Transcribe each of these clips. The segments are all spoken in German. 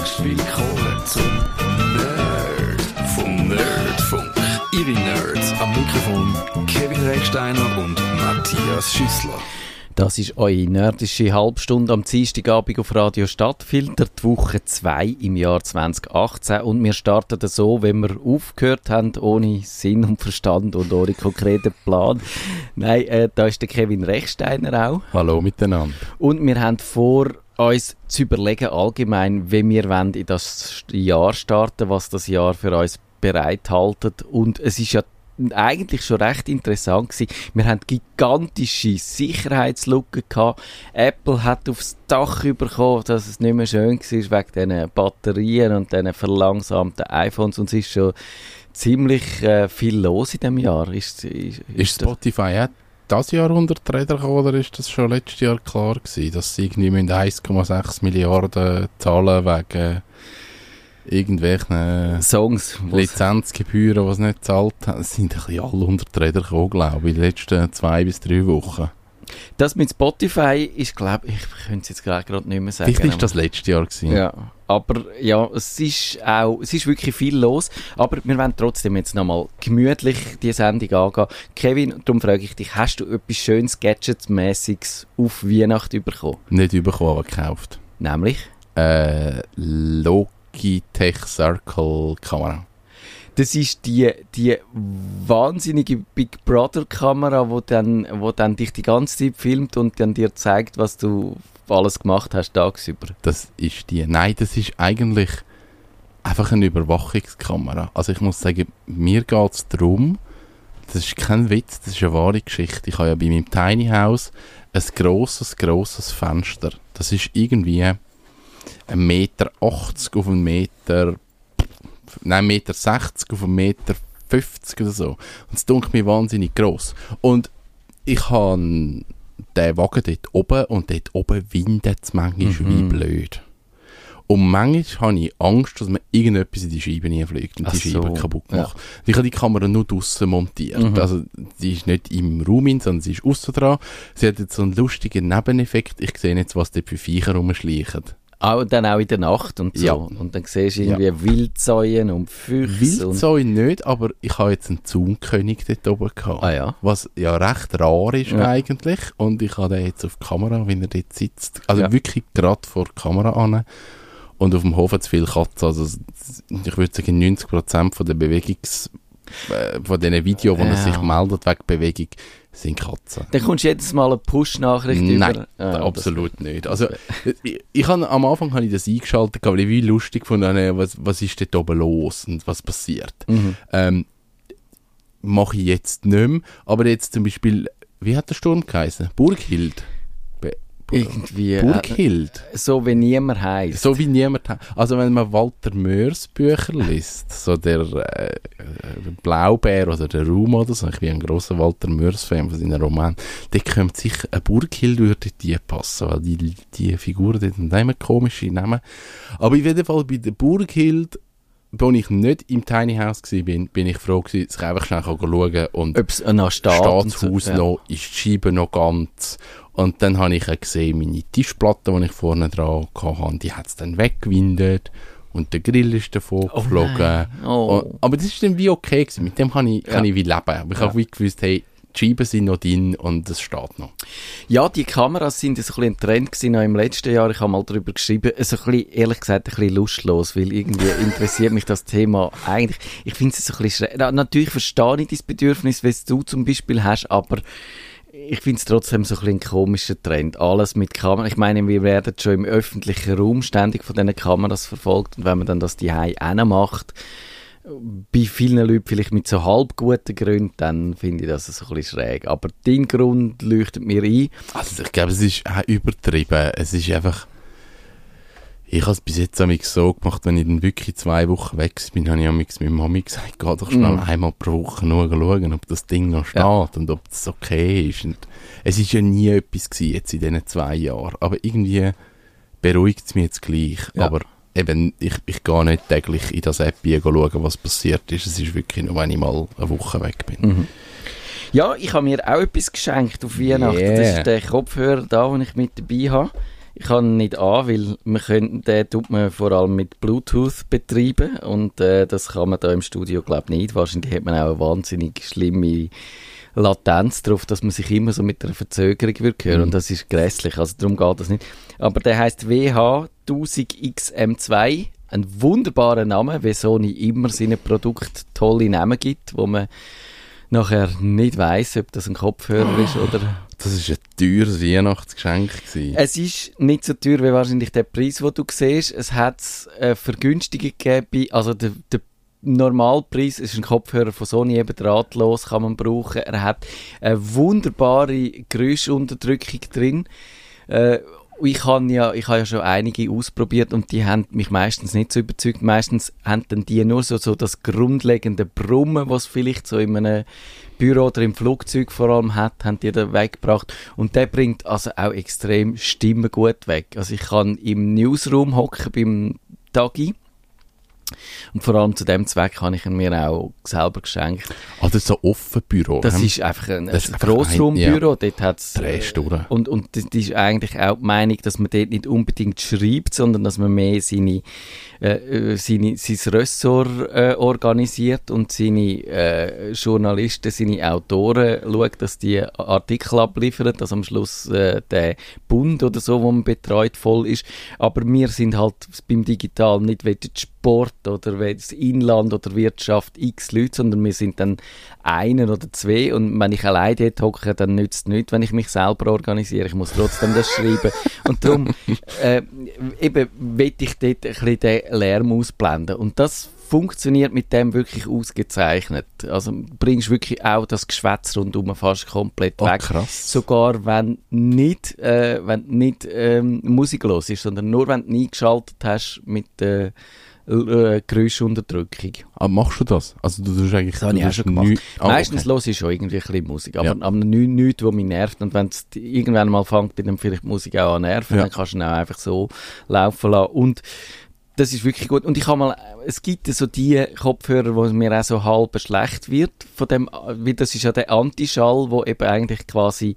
Herzlich willkommen zum Nerd vom Nerdfunk. Ihre Nerds am Mikrofon Kevin Recksteiner und Matthias Schüssler. Das ist eure nerdische Halbstunde am Dienstagabend auf Radio Stadtfilter, die Woche 2 im Jahr 2018. Und wir starten so, wenn wir aufgehört haben, ohne Sinn und Verstand und ohne konkreten Plan. Nein, äh, da ist der Kevin Rechsteiner auch. Hallo miteinander. Und wir haben vor, uns zu überlegen, allgemein, wie wir wollen in das Jahr starten, was das Jahr für uns bereithaltet. Und es ist ja eigentlich schon recht interessant gewesen. Wir haben gigantische Sicherheitslücken gehabt. Apple hat aufs Dach bekommen, dass es nicht mehr schön war wegen diesen Batterien und diesen verlangsamten iPhones und es ist schon ziemlich äh, viel los in diesem Jahr. Ist, ist, ist Spotify auch das Jahr unter die Räder gekommen oder ist das schon letztes Jahr klar gewesen, dass sie irgendwie 1,6 Milliarden zahlen wegen irgendwelchen Songs, Lizenzgebühren, die sie nicht zahlt haben, sind ein bisschen alle unter die Räder gekommen, glaube ich, in den letzten zwei bis drei Wochen. Das mit Spotify ist, glaube ich, ich könnte es jetzt gerade nicht mehr sagen. Vielleicht ist das letztes Jahr gewesen. Ja, aber ja, es ist auch, es ist wirklich viel los, aber wir wollen trotzdem jetzt nochmal gemütlich die Sendung angehen. Kevin, darum frage ich dich, hast du etwas schönes Gadgets-mäßiges auf Weihnachten bekommen? Nicht bekommen, aber gekauft. Nämlich? Äh, Logitech Circle Kamera. Das ist die, die wahnsinnige Big Brother Kamera, wo dann, wo dann dich die ganze Zeit filmt und dann dir zeigt, was du alles gemacht hast tagsüber. Das ist die. Nein, das ist eigentlich einfach eine Überwachungskamera. Also ich muss sagen, mir geht es darum, das ist kein Witz, das ist eine wahre Geschichte. Ich habe ja bei meinem Tiny House ein grosses, grosses Fenster. Das ist irgendwie ein Meter 80 auf einen Meter nein, Meter 60 auf einen Meter 50 oder so. Und es dunkelt mir wahnsinnig gross. Und ich habe den Wagen dort oben und dort oben windet es manchmal mhm. wie blöd. Und manchmal habe ich Angst, dass mir irgendetwas in die Scheibe hineinfliegt und Ach die Scheibe so. kaputt macht. Ja. Ich habe die Kamera nur draussen montiert. Mhm. Also, sie ist nicht im Raum, sondern sie ist außen dran. Sie hat jetzt so einen lustigen Nebeneffekt. Ich sehe jetzt, was dort für Viecher rumschleichen. Auch, dann auch in der Nacht und so. Ja. Und dann siehst du irgendwie ja. Wildsäuen und Füchse. Wildsäuen nicht, aber ich habe jetzt einen Zaunkönig dort oben gehabt. Ah, ja. Was ja recht rar ist ja. eigentlich. Und ich habe den jetzt auf die Kamera, wenn er dort sitzt. Also wirklich gerade vor der Kamera an. Und auf dem Hof hat es viele Katzen. Also ich würde sagen, 90% von der Bewegungs von diesen Videos, wo ja. er sich meldet wegen Bewegung, sind Katzen. Dann kommst du jedes Mal eine Push-Nachricht über? Nein, ah, absolut nicht. Also, ich, ich hab, am Anfang habe ich das eingeschaltet, weil ich wie lustig von was, was ist dort oben los und was passiert. Mhm. Ähm, Mache ich jetzt nicht mehr, aber jetzt zum Beispiel, wie hat der Sturm geheißen? Burghild irgendwie. Burghild. Äh, so wie niemand heißt. So wie niemand heißt. Also wenn man Walter Mörs Bücher liest, so der äh, Blaubär oder der Raum oder so, ich bin ein großer Walter Mörs Fan von seinen Roman, da kommt sicher eine Burghild würde die passen, weil die, die Figuren dort haben immer komische Namen. Aber in jedem Fall bei der Burghild als ich nicht im Tiny House war, bin, bin ich froh gewesen, dass ich einfach schnell schauen und ob es noch steht. Staatshaus so, ja. noch, ist die Scheibe noch ganz und dann habe ich gesehen, meine Tischplatte, die ich vorne dran hatte, die hat es dann weggewindet und der Grill ist davon oh geflogen. Oh. aber das ist dann wie okay gewesen. Mit dem kann ich, kann ich wie leben. Aber ich ja. habe wie gewusst, hey, die Scheiben sind noch drin und es steht noch. Ja, die Kameras sind ein, ein Trend gewesen im letzten Jahr. Ich habe mal darüber geschrieben. So ein bisschen, ehrlich gesagt, ein bisschen lustlos, weil irgendwie interessiert mich das Thema eigentlich. Ich finde es so ein bisschen schräg. Natürlich verstehe ich das Bedürfnis, was du zum Beispiel hast, aber ich finde es trotzdem so ein, ein komischer Trend. Alles mit Kameras. Ich meine, wir werden schon im öffentlichen Raum ständig von diesen Kameras verfolgt und wenn man dann das die auch macht, bei vielen Leuten vielleicht mit so halb guten Gründen, dann finde ich das so ein bisschen schräg. Aber dein Grund leuchtet mir ein. Also ich glaube, es ist auch übertrieben. Es ist einfach ich habe es bis jetzt so gemacht, wenn ich dann wirklich zwei Wochen weg bin, habe ich ja mit Mami gesagt, geh doch schnell mm. einmal pro Woche nur schauen, ob das Ding noch steht ja. und ob das okay ist. Und es ist ja nie etwas gewesen jetzt in diesen zwei Jahren, aber irgendwie beruhigt es mich jetzt gleich. Ja. Aber eben, ich, ich gehe nicht täglich in das App schauen, was passiert ist. Es ist wirklich nur, wenn ich mal eine Woche weg bin. Mhm. Ja, ich habe mir auch etwas geschenkt auf Weihnachten. Yeah. Das ist der Kopfhörer da, den ich mit dabei habe. Ich kann ihn nicht an, weil man können, den tut man vor allem mit Bluetooth betreiben und äh, das kann man da im Studio glaube nicht. Wahrscheinlich hat man auch eine wahnsinnig schlimme Latenz drauf, dass man sich immer so mit einer Verzögerung wird hören Mhm. und das ist grässlich, also darum geht das nicht. Aber der heißt WH1000XM2, ein wunderbarer Name, wie Sony immer seinen Produkten tolle Namen gibt, wo man nachher nicht weiß, ob das ein Kopfhörer ist oder Das war ein teures Weihnachtsgeschenk. Gewesen. es ist nicht so teuer wie wahrscheinlich der Preis, den du siehst. Es hat äh, Vergünstigungen gegeben. Also der, der Normalpreis ist ein Kopfhörer von Sony, eben drahtlos kann man brauchen. Er hat eine wunderbare Geräuschunterdrückung drin. Äh, ich habe ja, ich ja schon einige ausprobiert und die haben mich meistens nicht so überzeugt. Meistens haben dann die nur so, so das grundlegende Brummen, was vielleicht so in einem Büro oder im Flugzeug vor allem hat, haben die da weggebracht. Und der bringt also auch extrem Stimmen gut weg. Also ich kann im Newsroom hocken beim Tagi. Und vor allem zu dem Zweck habe ich ihn mir auch selber geschenkt. Ah, das ist so ein offen Büro. Das ist einfach ein, Das ein Grossraumbüro. Dort hat's, Drehst du durch. und, und das ist eigentlich auch die Meinung, dass man dort nicht unbedingt schreibt, sondern dass man mehr seine, äh, äh, seine, sein Ressort äh, organisiert und seine äh, Journalisten, seine Autoren schaut, dass die Artikel abliefern, dass am Schluss äh, der Bund oder so, wo man betreut, voll ist. Aber wir sind halt beim Digital nicht weder Sport oder das Inland oder Wirtschaft x Leute, sondern wir sind dann einen oder zwei und wenn ich allein dort hocke, dann nützt es nichts, wenn ich mich selber organisiere. Ich muss trotzdem das schreiben. Und darum äh, eben will ich dort ein bisschen den Lärm ausblenden. Und das funktioniert mit dem wirklich ausgezeichnet. Also bringst wirklich auch das Geschwätz rundum fast komplett Oh, weg. krass. Sogar wenn nicht, äh, wenn nicht ähm, musiklos ist, sondern nur wenn du eingeschaltet hast mit der äh, Geräuschunterdrückung. Ah, machst du das? Also du tust eigentlich... Das habe ich auch schon gemacht. Ah, Meistens okay. los ich schon irgendwie ein bisschen Musik, aber, Ja. aber nichts, nichts, was mich nervt. Und wenn es irgendwann mal fängt, dann vielleicht Musik auch an nerven, Ja. dann kannst du ihn auch einfach so laufen lassen. Und das ist wirklich gut. Und ich habe mal, es gibt so die Kopfhörer, wo mir auch so halb schlecht wird von dem, weil das ist ja der Antischall, wo eben eigentlich quasi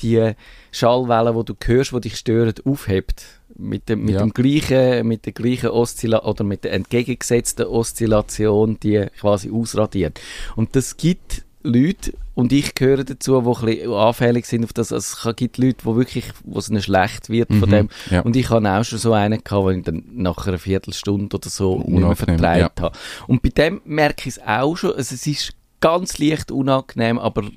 die Schallwellen, wo du hörst, wo dich stören, aufhebt. Mit dem, mit Ja. dem gleichen, mit der gleichen Oszillation, oder mit der entgegengesetzten Oszillation, die quasi ausradiert. Und das gibt Leute, und ich gehöre dazu, die ein bisschen anfällig sind auf das. Also es gibt Leute, die wirklich, wo es ihnen schlecht wird von Mhm, dem. ja. Und ich hatte auch schon so einen gehabt, wo ich dann nach einer Viertelstunde oder so nicht mehr Unangenehm, vertreibt habe. Und bei dem merke ich es auch schon, also es ist ganz leicht unangenehm, aber äh,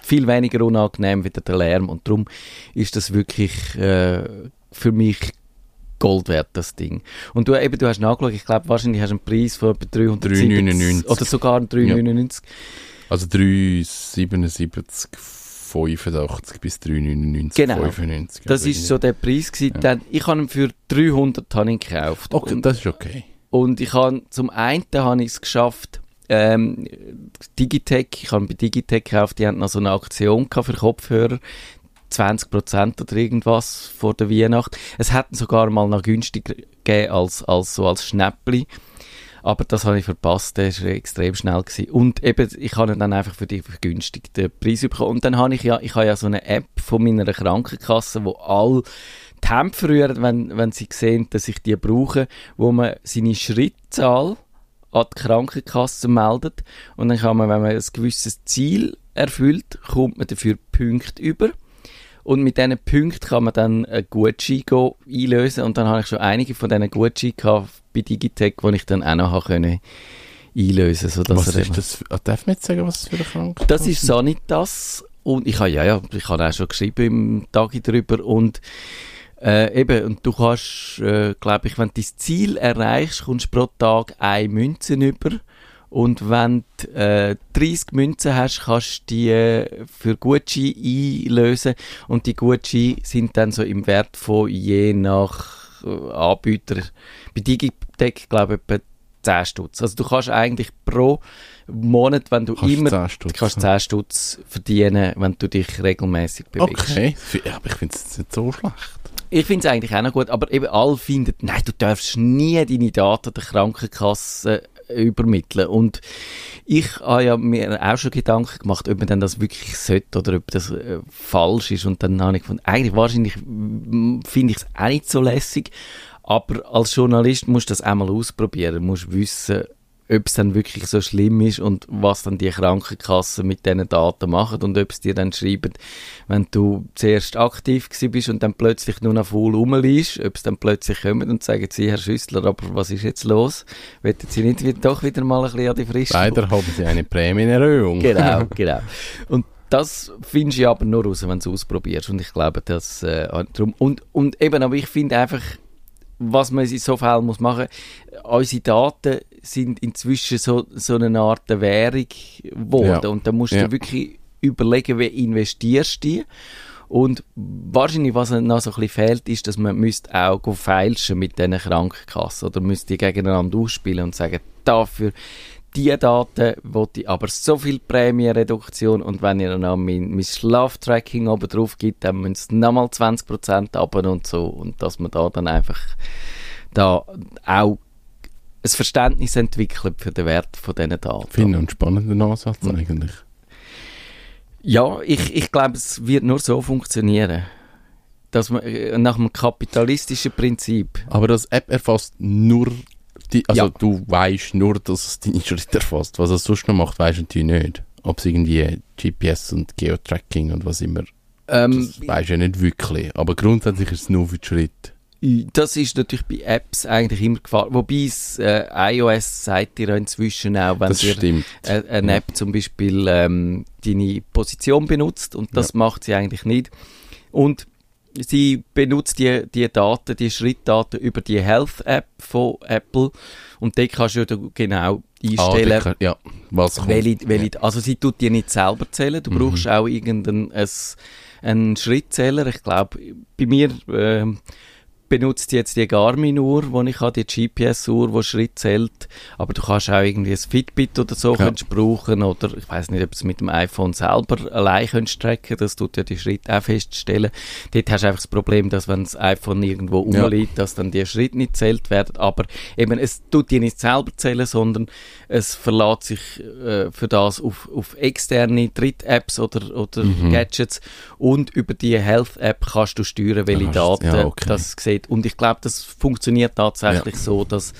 viel weniger unangenehm wie der Lärm. Und darum ist das wirklich äh, für mich Gold wert, das Ding. Und du, eben, du hast nachgeschaut, ich glaube, wahrscheinlich hast du einen Preis von etwa 370 3,99. oder sogar 3,99. Also 3,77, 85 bis 3,99, Genau. 95. Das also ist so der Preis gewesen. Ja. Ich habe ihn für 300 habe gekauft. Okay, Und- das ist okay. Und ich habe zum einen habe ich es geschafft, ähm, Digitech, ich habe bei Digitech gekauft, die hatten noch so eine Aktion für Kopfhörer. 20% oder irgendwas vor der Weihnacht. Es hätten sogar mal noch günstiger gegeben als, als so als Schnäppli. Aber das habe ich verpasst, der war extrem schnell. Gewesen. Und eben, ich habe dann einfach für die vergünstigten Preis bekommen. Und dann habe ich ja, ich habe ja so eine App von meiner Krankenkasse, wo all die Hemd verrühren, wenn, wenn sie sehen, dass ich die brauche, wo man seine Schrittzahl an die Krankenkasse meldet. Und dann kann man, wenn man ein gewisses Ziel erfüllt, kommt man dafür Punkte über. Und mit diesen Punkten kann man dann einen Gutschein go einlösen. Und dann habe ich schon einige von diesen Gutscheinen gehabt bei Digitech, die ich dann auch noch habe können einlösen sodass Was er ist das? ah, Darf man jetzt sagen, was das für eine Krankheit das ist Sanitas und ich habe ja, ja, ich habe auch schon geschrieben im Tag darüber und äh, eben, und du kannst, äh, glaube ich, wenn du dein Ziel erreichst, kommst du pro Tag eine Münze über und wenn du äh, 30 Münzen hast, kannst du die äh, für Gutschein einlösen und die Gutscheine sind dann so im Wert von je nach äh, Anbieter, bei Digitec glaube ich etwa 10 Stutz. Also du kannst eigentlich pro Monat, wenn du Kannst immer 10 Stutz kannst 10 Stutz verdienen, wenn du dich regelmäßig bewegst. Okay, aber ich finde es nicht so schlecht. Ich finde es eigentlich auch noch gut, aber eben alle finden, nein, du darfst nie deine Daten der Krankenkasse übermitteln. Und ich habe ja mir auch schon Gedanken gemacht, ob man denn das wirklich sollte oder ob das äh, falsch ist. Und dann habe ich gefunden, eigentlich wahrscheinlich finde ich es auch nicht so lässig. Aber als Journalist musst du das einmal ausprobieren, musst wissen, ob es dann wirklich so schlimm ist und was dann die Krankenkassen mit diesen Daten machen und ob es dir dann schreiben, wenn du zuerst aktiv bist und dann plötzlich nur noch voll rumliest, ob es dann plötzlich kommen und sagen sie, Herr Schüssler, aber was ist jetzt los? Wollen Sie nicht wieder, doch wieder mal ein bisschen an die Frische? Leider haben Sie eine Prämienerhöhung. Genau, genau. Und das findest du aber nur raus, wenn du es ausprobierst. Und ich glaube, dass äh, darum, und, und eben, aber ich finde einfach, was man in so Fällen muss machen muss, unsere Daten sind inzwischen so, so eine Art Währung geworden. Ja. Und da musst ja. du wirklich überlegen, wie investierst du die. Und wahrscheinlich, was noch so ein bisschen fehlt, ist, dass man müsste auch feilschen mit diesen Krankenkassen oder müsste die gegeneinander ausspielen und sagen, dafür die Daten wollte ich aber so viel Prämienreduktion und wenn ihr noch mein, mein Schlaftracking oben drauf gibt, dann müsst ihr nochmal 20% ab und so und dass man da dann einfach da auch ein Verständnis entwickelt für den Wert von diesen Daten. Finde einen spannenden Ansatz mhm. eigentlich. Ja, ich, ich glaube, es wird nur so funktionieren. Dass man, äh, nach einem kapitalistischen Prinzip. Aber das App erfasst nur die, also ja. du weißt nur, dass es deine Schritte erfasst. Was es sonst noch macht, weißt du natürlich nicht. Ob es irgendwie GPS und Geotracking und was immer. Ähm, das weißt du ja nicht wirklich. Aber grundsätzlich ist es nur für die Schritte. Das ist natürlich bei Apps eigentlich immer gefallen. Wobei es äh, iOS sagt dir inzwischen auch, wenn dir äh, eine App zum Beispiel ähm, deine Position benutzt und das ja. macht sie eigentlich nicht. Und sie benutzt die, die Daten, die Schrittdaten über die Health-App von Apple und dort kannst du genau einstellen, ah, ja, was welche, welche, also sie tut die nicht selber zählen, du mhm. brauchst auch irgendeinen einen Schrittzähler, ich glaube, bei mir äh, benutzt jetzt die Garmin-Uhr, wo ich habe, die GPS-Uhr, die Schritt zählt, aber du kannst auch irgendwie ein Fitbit oder so ja. brauchen oder ich weiß nicht, ob es mit dem iPhone selber allein könntest tracken, das tut ja die Schritte auch feststellen. Dort hast du einfach das Problem, dass wenn das iPhone irgendwo rumliegt, ja. dass dann die Schritte nicht zählt werden, aber eben, es tut die nicht selber zählen, sondern es verlässt sich äh, für das auf, auf externe Dritt-Apps oder, oder mhm. Gadgets und über die Health-App kannst du steuern, welche Daten ja, okay. das sieht nicht. Und ich glaube, das funktioniert tatsächlich ja. so, dass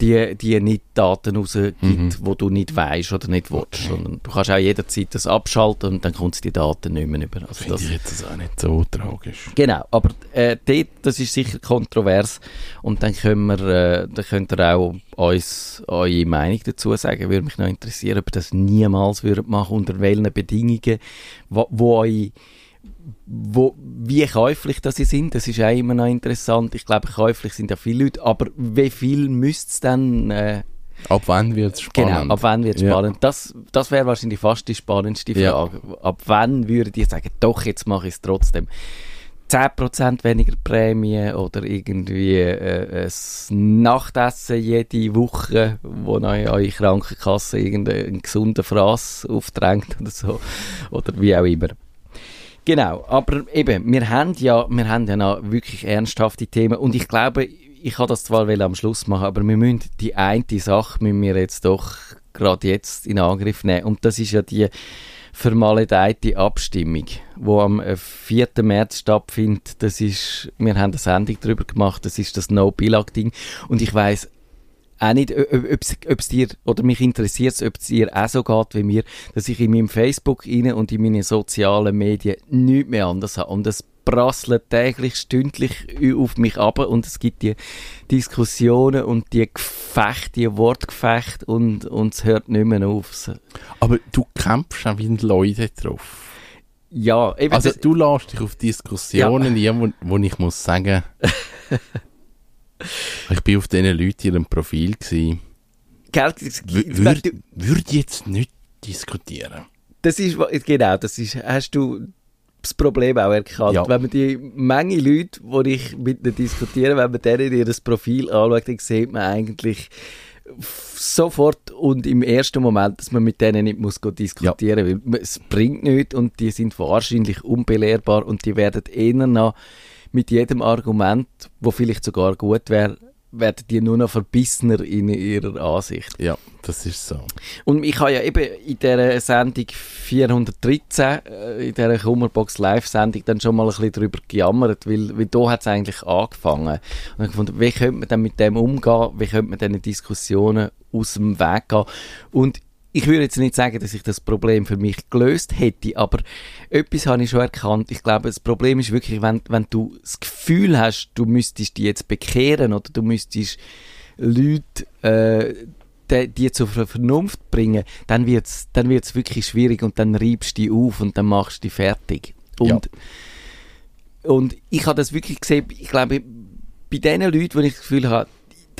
die, die nicht Daten rausgibt, mhm. wo du nicht weißt oder nicht willst. Sondern du kannst auch jederzeit das abschalten und dann kommst du die Daten nicht mehr über. Also Finde das, ich jetzt auch nicht so tragisch. Genau, aber äh, dort, das ist sicher kontrovers und dann können wir, äh, dann könnt ihr auch uns eure Meinung dazu sagen. Würde mich noch interessieren, ob ihr das niemals würdet machen, unter welchen Bedingungen, wo, wo euch wo, wie käuflich das sie sind, das ist auch immer noch interessant. Ich glaube, käuflich sind ja viele Leute, aber wie viel müsste es dann... Äh, ab wann wird es spannend? Genau, ab wann wird es ja. spannend. Das, das wäre wahrscheinlich fast die spannendste Frage. Ja. Ab wann würdet ihr sagen, doch, jetzt mache ich es trotzdem. 10% weniger Prämie oder irgendwie äh, ein Nachtessen jede Woche, wo eure Krankenkasse irgendeinen gesunden Fraß aufdrängt oder so. Oder wie auch immer. Genau, aber eben, wir haben ja, wir haben ja noch wirklich ernsthafte Themen und ich glaube, ich kann das zwar am Schluss machen, aber wir müssen die eine Sache müssen wir jetzt doch gerade jetzt in Angriff nehmen und das ist ja die vermaledeite Abstimmung, die am 4. Äh, März stattfindet. Das ist, wir haben eine Sendung darüber gemacht, das ist das No-Billag-Ding und ich weiß auch nicht, ob es dir, oder mich interessiert ob es dir auch so geht wie mir, dass ich in meinem Facebook rein und in meinen sozialen Medien nichts mehr anders habe. Und es prasselt täglich, stündlich auf mich ab und es gibt die Diskussionen und die Gefechte, die Wortgefechte und, und es hört nicht mehr auf. Aber du kämpfst auch wie Leute drauf. Ja, eben. Also du lässt dich auf Diskussionen ja. ein, wo, wo ich muss sagen Ich bin auf diesen Leuten ihrem Profil. Gewesen. Gell, würde würd jetzt nicht diskutieren. Das ist, genau, das ist, hast du das Problem auch erkannt. Ja. Wenn man die Menge Leute, die ich mit ihnen diskutiere, wenn man denen ihr Profil anschaut, dann sieht man eigentlich sofort und im ersten Moment, dass man mit denen nicht muss diskutieren muss, ja. weil es bringt nichts und die sind wahrscheinlich unbelehrbar und die werden eher noch mit jedem Argument, wo vielleicht sogar gut wäre, werden die nur noch verbissener in ihrer Ansicht. Ja, das ist so. Und ich habe ja eben in dieser Sendung 413, äh, in dieser Kummerbox Live-Sendung, dann schon mal ein bisschen darüber gejammert, weil, weil da hat es eigentlich angefangen. Und ich gefunden, wie könnte man dann mit dem umgehen, wie könnte man diesen Diskussionen aus dem Weg gehen. Und ich würde jetzt nicht sagen, dass ich das Problem für mich gelöst hätte, aber etwas habe ich schon erkannt. Ich glaube, das Problem ist wirklich, wenn, wenn du das Gefühl hast, du müsstest die jetzt bekehren oder du müsstest Leute äh, die, die zur Vernunft bringen, dann wird es dann wird's wirklich schwierig und dann reibst du die auf und dann machst du die fertig. Und, ja. und ich habe das wirklich gesehen, ich glaube, bei den Leuten, wo ich das Gefühl habe,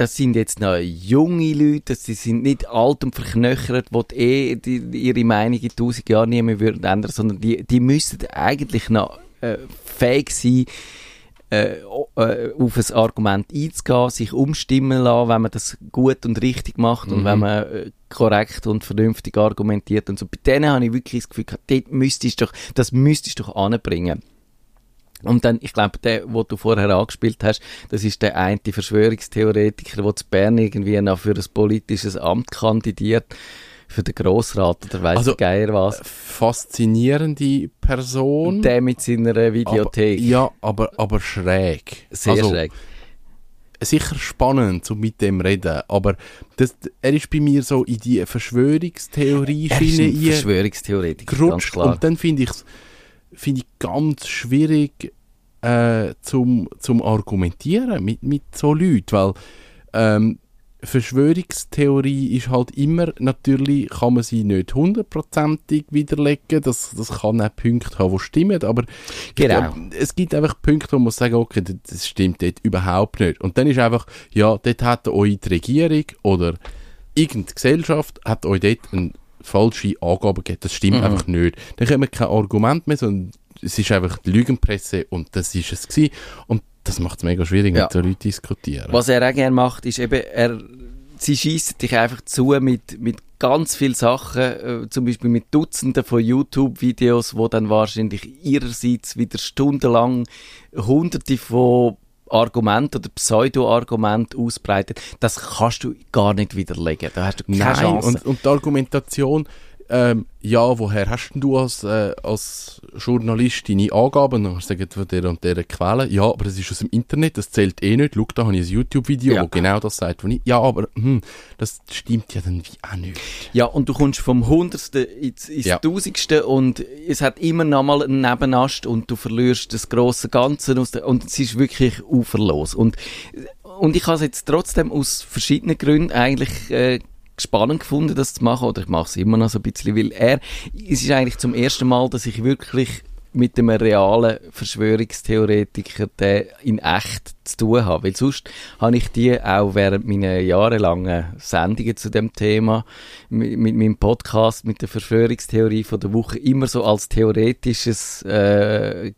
das sind jetzt noch junge Leute, das sind nicht alt und verknöchert, die eh die, ihre Meinung in tausend Jahren nie mehr würden ändern, sondern die, die müssten eigentlich noch äh, fähig sein, äh, äh, auf ein Argument einzugehen, sich umstimmen lassen, wenn man das gut und richtig macht mhm. und wenn man äh, korrekt und vernünftig argumentiert und so. Bei denen habe ich wirklich das Gefühl, dort müsstest doch, das müsstest du doch anbringen. Und dann, ich glaube, der, wo du vorher angespielt hast, das ist der eine Verschwörungstheoretiker, der zu Bern irgendwie noch für ein politisches Amt kandidiert, für den Grossrat oder weiss also, Geier was. Faszinierende Person. Der mit seiner Videothek. Aber, ja, aber, aber schräg. Sehr also, schräg. Sicher spannend, so mit dem reden, aber das, er ist bei mir so in die Verschwörungstheorie-Schiene Verschwörungstheoretiker, ganz klar. Und dann finde ich es finde ich ganz schwierig äh, zum, zum Argumentieren mit, mit so Leuten, weil ähm, Verschwörungstheorie ist halt immer, natürlich kann man sie nicht hundertprozentig widerlegen, das, das kann auch Punkte haben, die stimmen, aber genau. Glaub, es gibt einfach Punkte, wo man sagen okay, das stimmt dort überhaupt nicht. Und dann ist einfach, ja, dort hat euch die Regierung oder irgendeine Gesellschaft hat euch dort einen falsche Angaben gegeben. Das stimmt mhm. einfach nicht. Dann wir kein Argument mehr, sondern es ist einfach die Lügenpresse und das ist es gewesen. Und das macht es mega schwierig, ja. mit so Leuten diskutieren. Was er auch gerne macht, ist eben, er, sie schießen dich einfach zu mit, mit ganz vielen Sachen, äh, zum Beispiel mit Dutzenden von YouTube-Videos, wo dann wahrscheinlich ihrerseits wieder stundenlang hunderte von Argument oder Pseudo-Argument ausbreitet, das kannst du gar nicht widerlegen. Da hast du keine Nein, Chance. Und, und die Argumentation, ähm, ja, woher hast du als, äh, als Journalist deine Angaben? Dann hast du von der und der Quelle. Ja, aber das ist aus dem Internet, das zählt eh nicht. Schau, da habe ich ein YouTube-Video, ja. wo genau das sagt. Wo ich, ja, aber hm, das stimmt ja dann wie auch nicht. Ja, und du kommst vom Hundertsten ins, ins ja. Tausendste und es hat immer noch mal einen Nebenast und du verlierst das grosse Ganze und es ist wirklich uferlos. Und, und ich habe es jetzt trotzdem aus verschiedenen Gründen eigentlich äh, spannend gefunden, das zu machen, oder ich mache es immer noch so ein bisschen, weil er, es ist eigentlich zum ersten Mal, dass ich wirklich mit einem realen Verschwörungstheoretiker der in echt zu tun habe. Weil sonst habe ich die auch während meiner jahrelangen Sendungen zu dem Thema, mit, mit meinem Podcast, mit der Verschwörungstheorie von der Woche, immer so als theoretisches äh,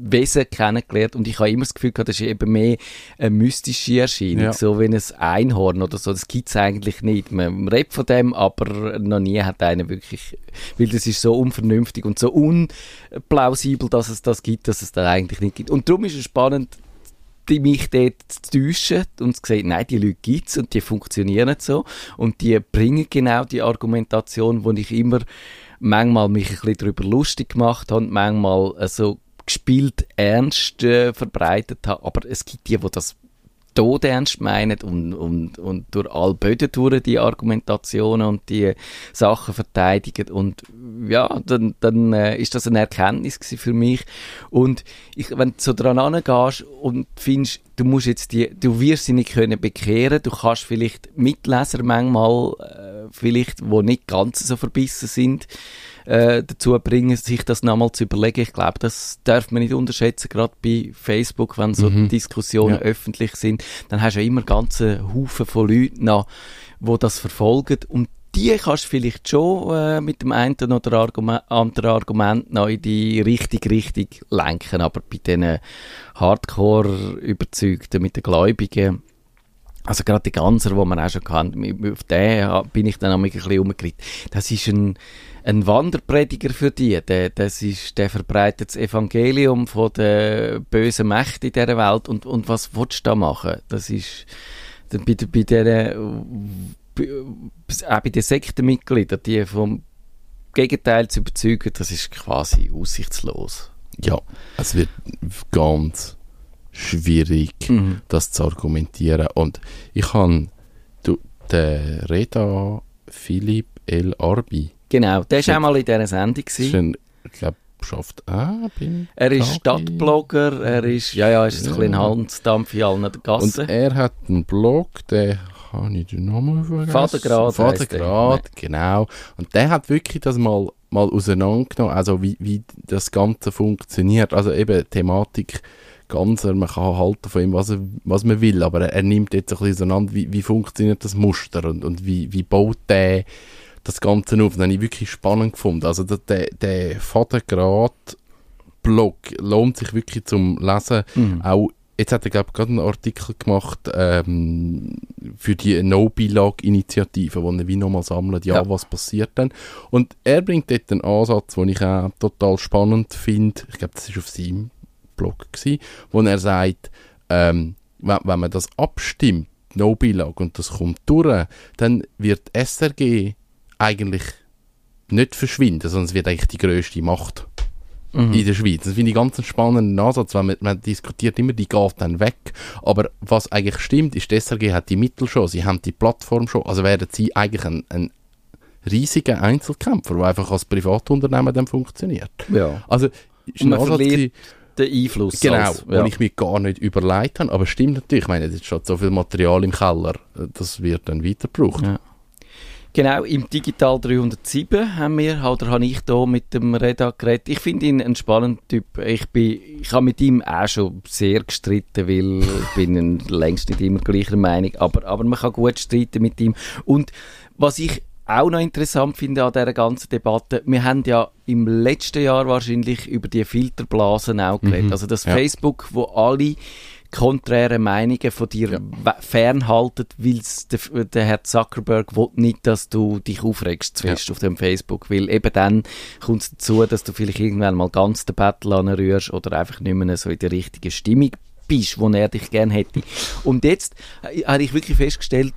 Wesen kennengelernt und ich habe immer das Gefühl gehabt, das ist eben mehr eine mystische Erscheinung, ja. so wie ein Einhorn oder so. Das gibt es eigentlich nicht. Man redet von dem, aber noch nie hat einer wirklich, weil das ist so unvernünftig und so unplausibel, dass es das gibt, dass es das eigentlich nicht gibt. Und darum ist es spannend, die mich dort zu täuschen und zu sehen, nein, die Leute gibt es und die funktionieren so und die bringen genau die Argumentation, wo ich immer manchmal mich ein bisschen darüber lustig gemacht habe, manchmal so also gespielt ernst äh, verbreitet habe. Aber es gibt die, die das tot ernst meinen und, und, und durch all Böden durch die Argumentationen und die Sachen verteidigen. Und ja, dann, dann äh, ist das eine Erkenntnis für mich. Und ich, wenn du so dran angehst und findest, du musst jetzt die, du wirst sie nicht können bekehren, du kannst vielleicht Mitleser manchmal, äh, vielleicht, wo nicht ganz so verbissen sind, äh, dazu bringen, sich das nochmal zu überlegen. Ich glaube, das darf man nicht unterschätzen, gerade bei Facebook, wenn so mhm. Diskussionen ja. öffentlich sind, dann hast du ja immer ganze Haufen von Leuten noch, die das verfolgen und die kannst du vielleicht schon äh, mit dem einen oder Argument, anderen Argument noch in die richtige Richtung lenken, aber bei diesen Hardcore-Überzeugten, mit den Gläubigen, Also gerade die Ganser, die man auch schon kannte, auf den bin ich dann auch ein bisschen umgekriegt. Das ist ein, ein Wanderprediger für die. Der, das ist, der verbreitet das Evangelium von den bösen Mächten in dieser Welt. Und, und was willst du da machen? Das ist bei, bei diesen, auch bei den Sektenmitgliedern, die vom Gegenteil zu überzeugen, das ist quasi aussichtslos. Ja, es wird ganz schwierig, mhm. das zu argumentieren. Und ich habe den Reda Philipp El Arbi. Genau, der war auch mal in dieser Sendung. Gewesen. ich glaube, schafft auch Er ist Stadtblogger, er ist, ja, ja, ist ja. ein bisschen Handdampf in allen Gassen. Und er hat einen Blog, der habe ich den Namen vergessen. Vatergrad. Vatergrad, genau. Und der hat wirklich das mal, mal auseinandergenommen, also wie, wie das Ganze funktioniert. Also eben Thematik Ganzer, man kann halten von ihm, was, er, was man will, aber er, er nimmt jetzt ein bisschen auseinander, wie, wie funktioniert das Muster und, und wie, wie baut der das Ganze auf. Das habe ich wirklich spannend gefunden. Also der, der Vatergrad-Blog lohnt sich wirklich zum Lesen, mhm. auch Jetzt hat er, glaube ich, gerade einen Artikel gemacht ähm, für die No-Belag-Initiative, wo er wie nochmal sammelt, ja, ja, was passiert denn? Und er bringt dort einen Ansatz, den ich auch total spannend finde. Ich glaube, das war auf seinem Blog, gewesen, wo er sagt, ähm, wenn, wenn man das abstimmt, No-Belag, und das kommt durch, dann wird SRG eigentlich nicht verschwinden, sondern es wird eigentlich die grösste Macht mhm. in der Schweiz. Das finde ich ganz einen spannenden Ansatz, weil man, man, diskutiert immer, die geht dann weg. Aber was eigentlich stimmt, ist, die SRG hat die Mittel schon, sie haben die Plattform schon, also werden sie eigentlich ein, ein riesiger Einzelkämpfer, der einfach als Privatunternehmen dann funktioniert. Ja. Also, ist ein Ansatz, den Einfluss. Genau, als, ja. ich mir gar nicht überlegt habe. Aber stimmt natürlich, ich meine, es ist schon so viel Material im Keller, das wird dann weiter gebraucht. Ja. Genau, im Digital 307 haben wir, oder habe ich hier mit dem Reda geredet. Ich finde ihn ein spannender Typ. Ich, bin, ich habe mit ihm auch schon sehr gestritten, weil ich bin längst nicht immer gleicher Meinung, aber, aber man kann gut streiten mit ihm. Und was ich auch noch interessant finde an dieser ganzen Debatte, wir haben ja im letzten Jahr wahrscheinlich über die Filterblasen auch geredet. Mhm, also das ja. Facebook, wo alle konträre Meinungen von dir ja. fernhalten, weil der, der Herr Zuckerberg will nicht, dass du dich aufregst fest ja. auf dem Facebook, weil eben dann kommt es dazu, dass du vielleicht irgendwann mal ganz den Battle anrührst oder einfach nicht mehr so in der richtigen Stimmung bist, wo er dich gerne hätte. Und jetzt äh, habe ich wirklich festgestellt,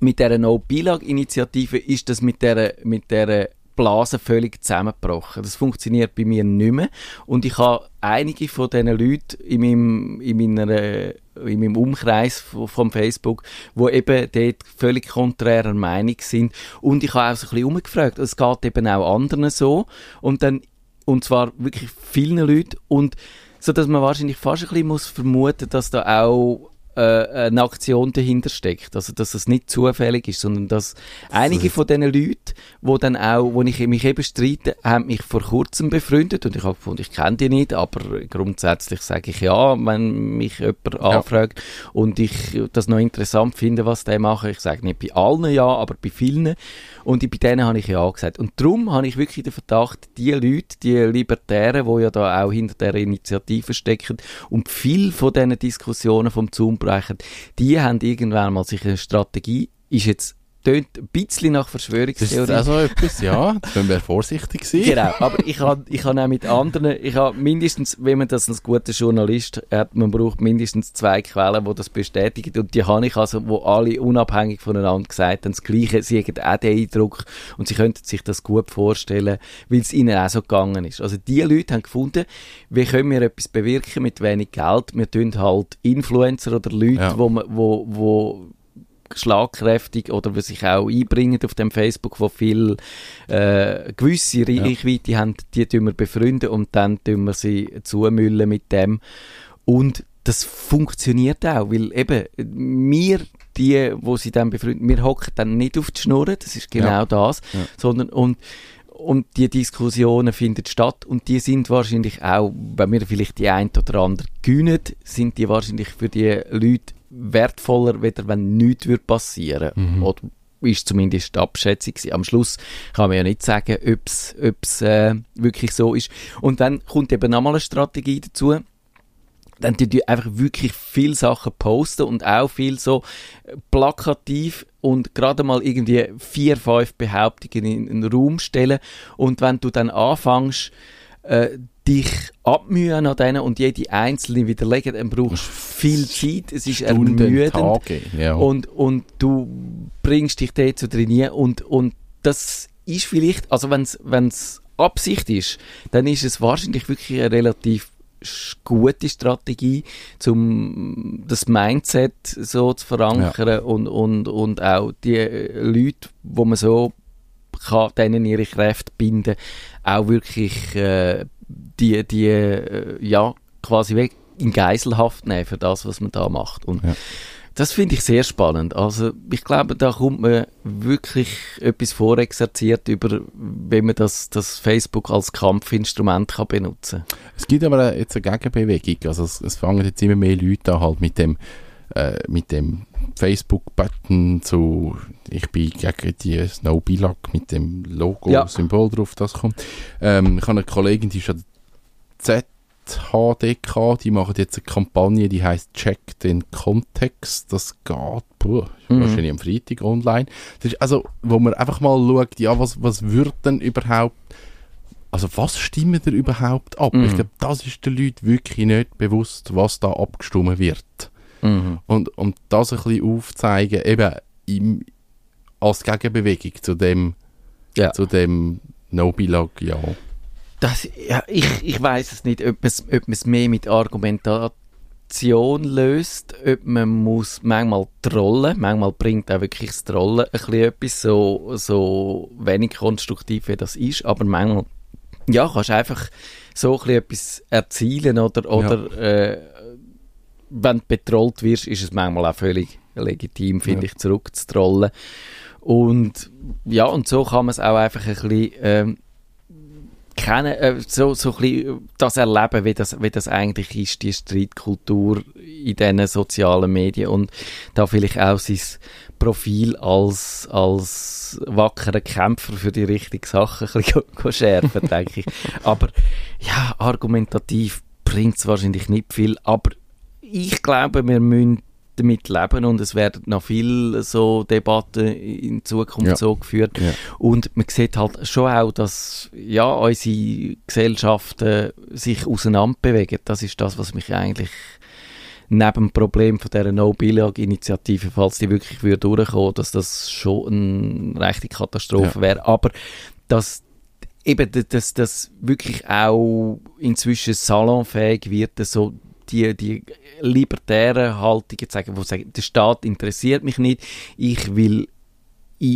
mit dieser No-Bilag-Initiative ist das mit der, mit der Blase völlig zusammengebrochen. Das funktioniert bei mir nicht mehr. Und ich habe einige von diesen Leuten in meinem, in meiner, in meinem Umkreis vom Facebook, wo eben dort völlig konträrer Meinung sind. Und ich habe auch so ein bisschen umgefragt. Es geht eben auch anderen so. Und dann, und zwar wirklich vielen Leuten. Und so dass man wahrscheinlich fast ein bisschen muss vermuten, dass da auch eine Aktion dahinter steckt. Also, dass es nicht zufällig ist, sondern dass einige von diesen Leuten, die dann auch, wo ich mich eben streite, haben mich vor kurzem befreundet und ich habe gefunden, ich kenne die nicht, aber grundsätzlich sage ich ja, wenn mich jemand anfragt ja. und ich das noch interessant finde, was die machen. Ich sage nicht bei allen ja, aber bei vielen. Und bei denen habe ich ja gesagt. Und darum habe ich wirklich den Verdacht, die Leute, die Libertären, die ja da auch hinter der Initiative stecken und viel von diesen Diskussionen vom Zoom brechen, die haben irgendwann mal sich eine Strategie, ist jetzt tönt ein bisschen nach Verschwörungstheorie. Das ist also etwas, ja. Da müssen wir vorsichtig sein. Genau, aber ich habe ich hab auch mit anderen, ich habe mindestens, wenn man das als guter Journalist hat, man braucht mindestens zwei Quellen, die das bestätigen und die habe ich also, wo alle unabhängig voneinander gesagt haben, das Gleiche, sie haben auch den Eindruck und sie könnten sich das gut vorstellen, weil es ihnen auch so gegangen ist. Also die Leute haben gefunden, wie können wir etwas bewirken mit wenig Geld? Wir tun halt Influencer oder Leute, ja. wo, wo, wo schlagkräftig oder die sich auch einbringen auf dem Facebook, wo viel äh, gewisse Reichweite ja. haben, die tun wir befreunden und dann tun wir sie zumüllen mit dem. Und das funktioniert auch, weil eben wir, die, wo sie dann befreunden, wir hocken dann nicht auf die Schnurren, das ist genau ja. das, ja. sondern und und die Diskussionen finden statt und die sind wahrscheinlich auch, wenn wir vielleicht die ein oder andere gewinnen, sind die wahrscheinlich für die Leute wertvoller, weder wenn nichts würde passieren mhm. Oder ist zumindest die Abschätzung. Am Schluss kann man ja nicht sagen, ob es äh, wirklich so ist. Und dann kommt eben nochmal eine Strategie dazu. dann die, die einfach wirklich viel Sachen posten und auch viel so plakativ und gerade mal irgendwie vier, fünf Behauptungen in einen Raum stellen und wenn du dann anfängst, äh, dich abmühen an denen und jede einzelne widerlegen, dann brauchst du viel Zeit, es ist Stunden, ermüdend. Tage, ja. und, und du bringst dich dort zu trainieren und, und das ist vielleicht, also wenn es Absicht ist, dann ist es wahrscheinlich wirklich eine relativ gute Strategie, um das Mindset so zu verankern und, und, und auch die äh, Leute, wo man so kann, denen ihre Kräfte binden, auch wirklich äh, die, die äh, ja, quasi weg in Geiselhaft nehmen für das, was man da macht. Und Ja. das finde ich sehr spannend. Also ich glaube, da kommt man wirklich etwas vorexerziert über, wie man das, das Facebook als Kampfinstrument kann benutzen Es gibt aber jetzt eine Gegenbewegung. Also es, es fangen jetzt immer mehr Leute an, halt mit dem, äh, mit dem Facebook-Button zu ich bin gegen die Snowbilag mit dem Logo, Ja. Symbol drauf, das kommt. Ähm, ich habe eine Kollegin, die ist an der ZHDK, die machen jetzt eine Kampagne, die heißt Check den Kontext. Das geht, puh, Mhm. wahrscheinlich am Freitag online. Das ist also, wo man einfach mal schaut, ja, was, was wird denn überhaupt also was stimmt er überhaupt ab? Mhm. Ich glaube, das ist den Leuten wirklich nicht bewusst, was da abgestimmt wird. Mhm. Und, und das ein bisschen aufzeigen, eben im, als Gegenbewegung zu dem, Ja. zu dem No-Bilag, ja. Das, ja, ich, ich weiß es nicht, ob man es mehr mit Argumentation löst, ob man muss manchmal trollen, manchmal bringt auch wirklich das Trollen ein bisschen etwas so, so wenig konstruktiv, wie das ist, aber manchmal, ja, kannst du einfach so ein bisschen etwas erzielen oder, oder äh, wenn du betrollt wirst, ist es manchmal auch völlig legitim, finde Ja. ich, zurückzutrollen. Und ja, und so kann man es auch einfach ein bisschen ähm, kennen, äh, so, so ein bisschen das erleben, wie das, wie das eigentlich ist, die Streitkultur in diesen sozialen Medien und da vielleicht auch sein Profil als, als wackerer Kämpfer für die richtige Sache ein bisschen schärfen, denke ich. Aber ja, argumentativ bringt es wahrscheinlich nicht viel, aber ich glaube, wir müssen damit leben und es werden noch viel so Debatten in Zukunft Ja. so geführt. Ja. Und man sieht halt schon auch, dass ja, unsere Gesellschaften sich auseinanderbewegen. Das ist das, was mich eigentlich neben dem Problem von dieser No-Billag-Initiative, falls die wirklich würde durchkommen, dass das schon eine rechte Katastrophe Ja. wäre. Aber dass eben, dass das wirklich auch inzwischen salonfähig wird, so die, die libertären Haltungen zu sagen, die sagen, der Staat interessiert mich nicht, ich will in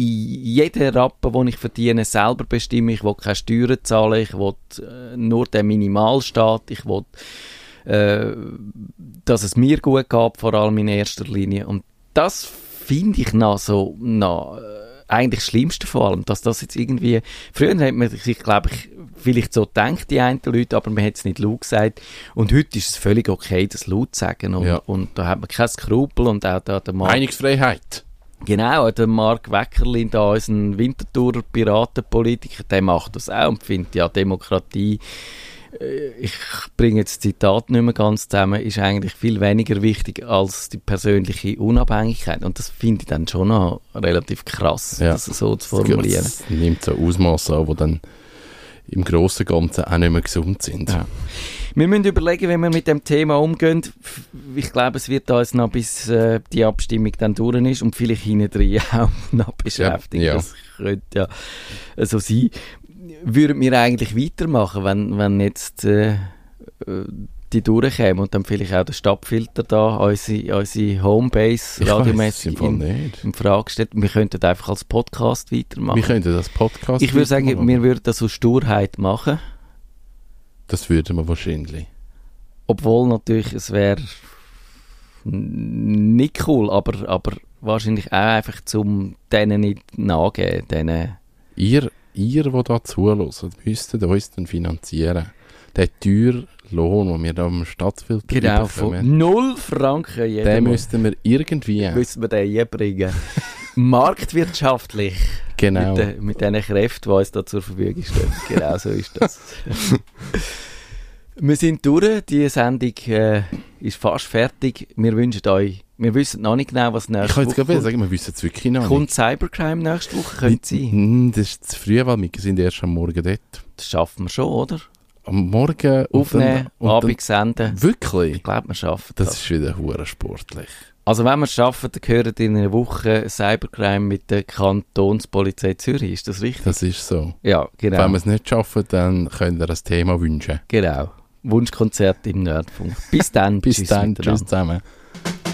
jeden Rappen, den ich verdiene, selber bestimmen. Ich will keine Steuern zahlen, ich will äh, nur den Minimalstaat, ich will, äh, dass es mir gut geht, vor allem in erster Linie. Und das finde ich noch so, noch, äh, eigentlich das Schlimmste vor allem, dass das jetzt irgendwie, früher hat man sich, glaube ich, vielleicht so gedacht, die einen Leute, aber man hat es nicht laut gesagt. Und heute ist es völlig okay, das laut zu sagen. Und, Ja. und da hat man kein Skrupel und auch da der Mann. Meinungsfreiheit. Genau, der Mark Weckerlin, da unser Winterthurer Piratenpolitiker, der macht das auch und findet ja Demokratie, ich bringe jetzt Zitat nicht mehr ganz zusammen, ist eigentlich viel weniger wichtig als die persönliche Unabhängigkeit. Und das finde ich dann schon noch relativ krass, Ja. das so zu formulieren. Das nimmt so Ausmaße an, die dann im Großen und Ganzen auch nicht mehr gesund sind. Ja. Wir müssen überlegen, wie wir mit dem Thema umgehen. Ich glaube, es wird uns noch bis äh, die Abstimmung dann durch ist und vielleicht hinten drin auch noch beschäftigen. Ja, ja. Das könnte ja so sein. Würden wir eigentlich weitermachen, wenn, wenn jetzt äh, die durchkämen und dann vielleicht auch der Stadtfilter da, unsere, unsere Homebase radiomäßig in, nicht. in Frage stellt? Wir könnten einfach als Podcast weitermachen. Wir könnten das Podcast ich würde sagen, wir würden das aus Sturheit machen. Das würden wir wahrscheinlich. Obwohl natürlich, es wäre nicht cool, aber, aber wahrscheinlich auch einfach zum denen nicht nachgeben. Denen, Ihr, ihr, die da zuhören, müsstet uns dann finanzieren. Der teure Lohn, den wir da am Stadtfilter genau, bekommen, von 0 Franken jeden den müssten wir irgendwie... müssen wir den einbringen. Marktwirtschaftlich. Genau. Mit, den- mit diesen Kräften, die uns da zur Verfügung stehen. Genau so ist das. Wir sind durch. Die Sendung äh, ist fast fertig. Wir wünschen euch, wir wissen noch nicht genau, was Ich nächste kann jetzt Woche gerade kommt. sagen, wir wissen es wirklich noch Kommt nicht. Cybercrime nächste Woche? Könnte sein. Mm, Das ist zu früh, weil wir sind erst am Morgen dort. Das schaffen wir schon, oder? Am Morgen Aufnehmen, und Abend senden. Wirklich? Ich glaube, wir schaffen Das das. ist wieder hure sportlich. Also wenn wir es schaffen, dann gehört in einer Woche Cybercrime mit der Kantonspolizei Zürich. Ist das richtig? Das ist so. Ja, genau. Wenn wir es nicht schaffen, dann könnt ihr das Thema wünschen. Genau. Wunschkonzert im Nerdfunk. Bis dann. Bis Tschüss dann, tschüss zusammen.